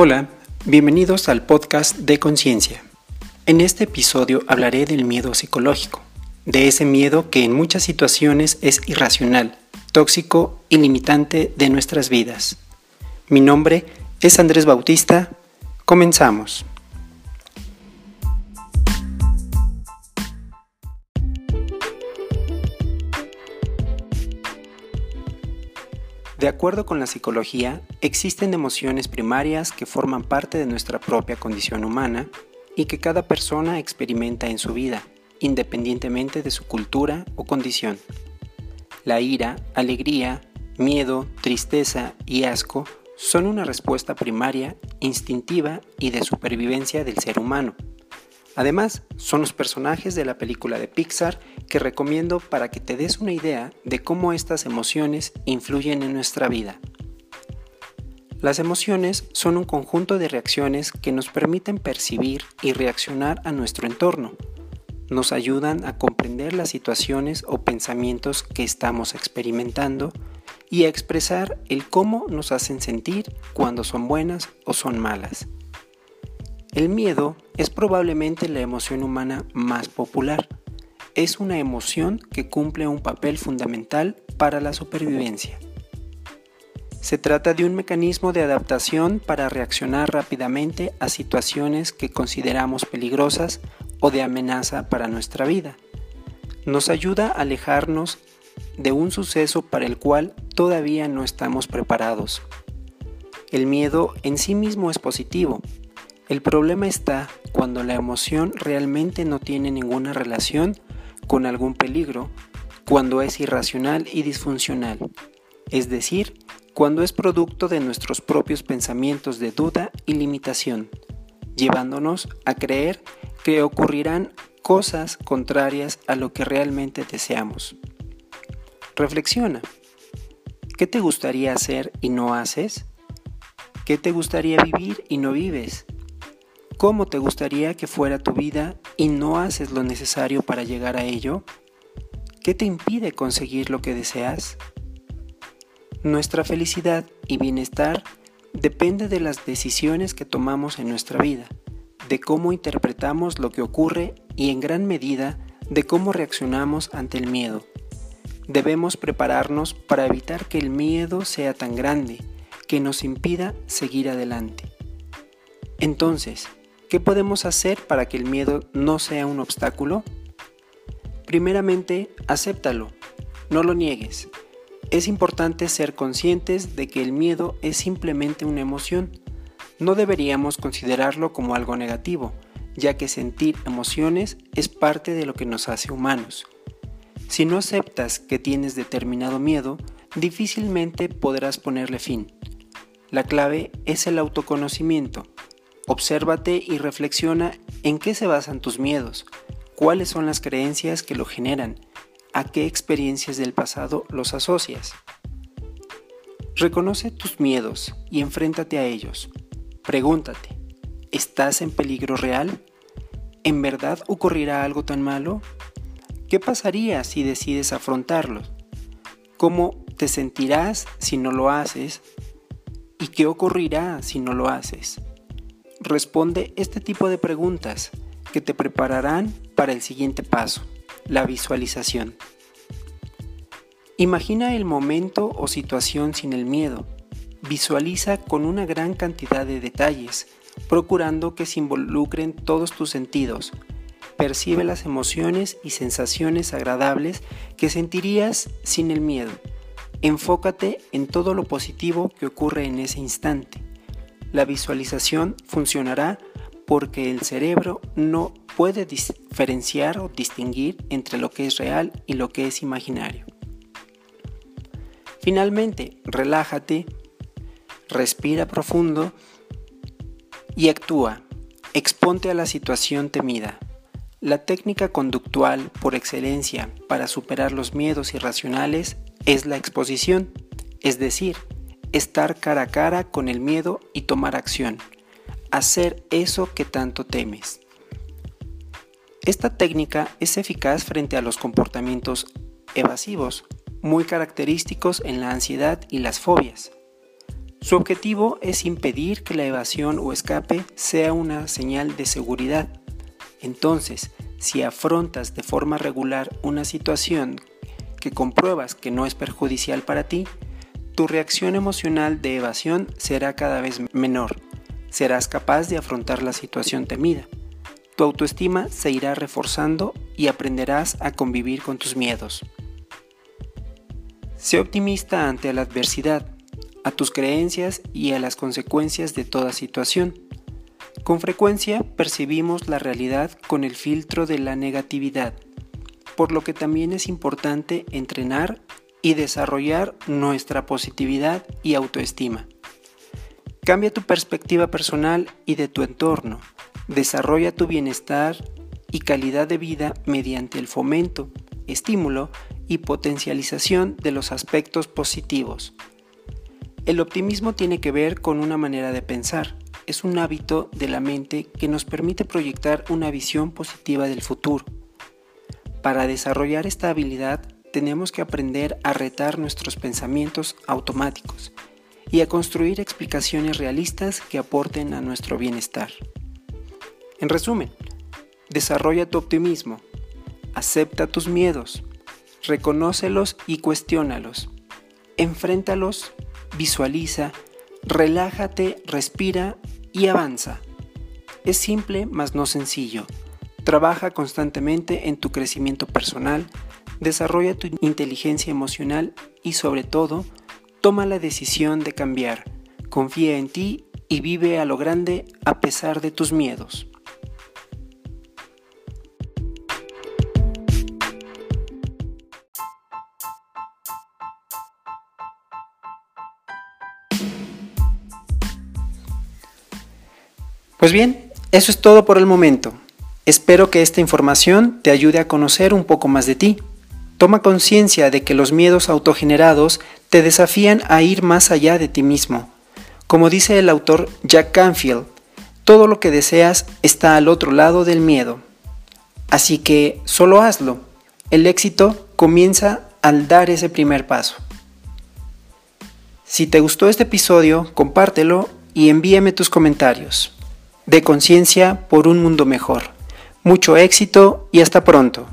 Hola, bienvenidos al podcast de Conciencia. En este episodio hablaré del miedo psicológico, de ese miedo que en muchas situaciones es irracional, tóxico y limitante de nuestras vidas. Mi nombre es Andrés Bautista. Comenzamos. De acuerdo con la psicología, existen emociones primarias que forman parte de nuestra propia condición humana y que cada persona experimenta en su vida, independientemente de su cultura o condición. La ira, alegría, miedo, tristeza y asco son una respuesta primaria, instintiva y de supervivencia del ser humano. Además, son los personajes de la película de Pixar que recomiendo para que te des una idea de cómo estas emociones influyen en nuestra vida. Las emociones son un conjunto de reacciones que nos permiten percibir y reaccionar a nuestro entorno. Nos ayudan a comprender las situaciones o pensamientos que estamos experimentando y a expresar el cómo nos hacen sentir cuando son buenas o son malas. El miedo es probablemente la emoción humana más popular. Es una emoción que cumple un papel fundamental para la supervivencia. Se trata de un mecanismo de adaptación para reaccionar rápidamente a situaciones que consideramos peligrosas o de amenaza para nuestra vida. Nos ayuda a alejarnos de un suceso para el cual todavía no estamos preparados. El miedo en sí mismo es positivo, el problema está cuando la emoción realmente no tiene ninguna relación con algún peligro, cuando es irracional y disfuncional, es decir, cuando es producto de nuestros propios pensamientos de duda y limitación, llevándonos a creer que ocurrirán cosas contrarias a lo que realmente deseamos. Reflexiona. ¿Qué te gustaría hacer y no haces? ¿Qué te gustaría vivir y no vives? Cómo te gustaría que fuera tu vida y no haces lo necesario para llegar a ello? ¿Qué te impide conseguir lo que deseas? Nuestra felicidad y bienestar depende de las decisiones que tomamos en nuestra vida, de cómo interpretamos lo que ocurre y en gran medida de cómo reaccionamos ante el miedo. Debemos prepararnos para evitar que el miedo sea tan grande que nos impida seguir adelante. Entonces, ¿Qué podemos hacer para que el miedo no sea un obstáculo? Primeramente, acéptalo, no lo niegues. Es importante ser conscientes de que el miedo es simplemente una emoción. No deberíamos considerarlo como algo negativo, ya que sentir emociones es parte de lo que nos hace humanos. Si no aceptas que tienes determinado miedo, difícilmente podrás ponerle fin. La clave es el autoconocimiento Obsérvate y reflexiona en qué se basan tus miedos, cuáles son las creencias que lo generan, a qué experiencias del pasado los asocias. Reconoce tus miedos y enfréntate a ellos. Pregúntate, ¿estás en peligro real? ¿En verdad ocurrirá algo tan malo? ¿Qué pasaría si decides afrontarlos? ¿Cómo te sentirás si no lo haces? ¿Y qué ocurrirá si no lo haces? Responde este tipo de preguntas que te prepararán para el siguiente paso, la visualización. Imagina el momento o situación sin el miedo. Visualiza con una gran cantidad de detalles, procurando que se involucren todos tus sentidos. Percibe las emociones y sensaciones agradables que sentirías sin el miedo. Enfócate en todo lo positivo que ocurre en ese instante. La visualización funcionará porque el cerebro no puede diferenciar o distinguir entre lo que es real y lo que es imaginario. Finalmente, relájate, respira profundo y actúa. Exponte a la situación temida. La técnica conductual por excelencia para superar los miedos irracionales es la exposición, es decir, estar cara a cara con el miedo y tomar acción, hacer eso que tanto temes. Esta técnica es eficaz frente a los comportamientos evasivos, muy característicos en la ansiedad y las fobias. Su objetivo es impedir que la evasión o escape sea una señal de seguridad. Entonces, si afrontas de forma regular una situación que compruebas que no es perjudicial para ti, tu reacción emocional de evasión será cada vez menor. Serás capaz de afrontar la situación temida. Tu autoestima se irá reforzando y aprenderás a convivir con tus miedos. Sé optimista ante la adversidad a tus creencias y a las consecuencias de toda situación. Con frecuencia percibimos la realidad con el filtro de la negatividad, por lo que también es importante entrenar y desarrollar nuestra positividad y autoestima. Cambia tu perspectiva personal y de tu entorno. Desarrolla tu bienestar y calidad de vida mediante el fomento, estímulo y potencialización de los aspectos positivos. El optimismo tiene que ver con una manera de pensar. Es un hábito de la mente que nos permite proyectar una visión positiva del futuro. Para desarrollar esta habilidad tenemos que aprender a retar nuestros pensamientos automáticos y a construir explicaciones realistas que aporten a nuestro bienestar. En resumen, desarrolla tu optimismo, acepta tus miedos, reconócelos y cuestiónalos, enfréntalos visualiza, relájate, respira y avanza. Es simple, mas no sencillo. Trabaja constantemente en tu crecimiento personal, desarrolla tu inteligencia emocional y sobre todo, toma la decisión de cambiar. Confía en ti y vive a lo grande a pesar de tus miedos. Pues bien, eso es todo por el momento. Espero que esta información te ayude a conocer un poco más de ti. Toma conciencia de que los miedos autogenerados te desafían a ir más allá de ti mismo. Como dice el autor Jack Canfield, todo lo que deseas está al otro lado del miedo. Así que solo hazlo. El éxito comienza al dar ese primer paso. Si te gustó este episodio, compártelo y envíame tus comentarios de conciencia por un mundo mejor. Mucho éxito y hasta pronto.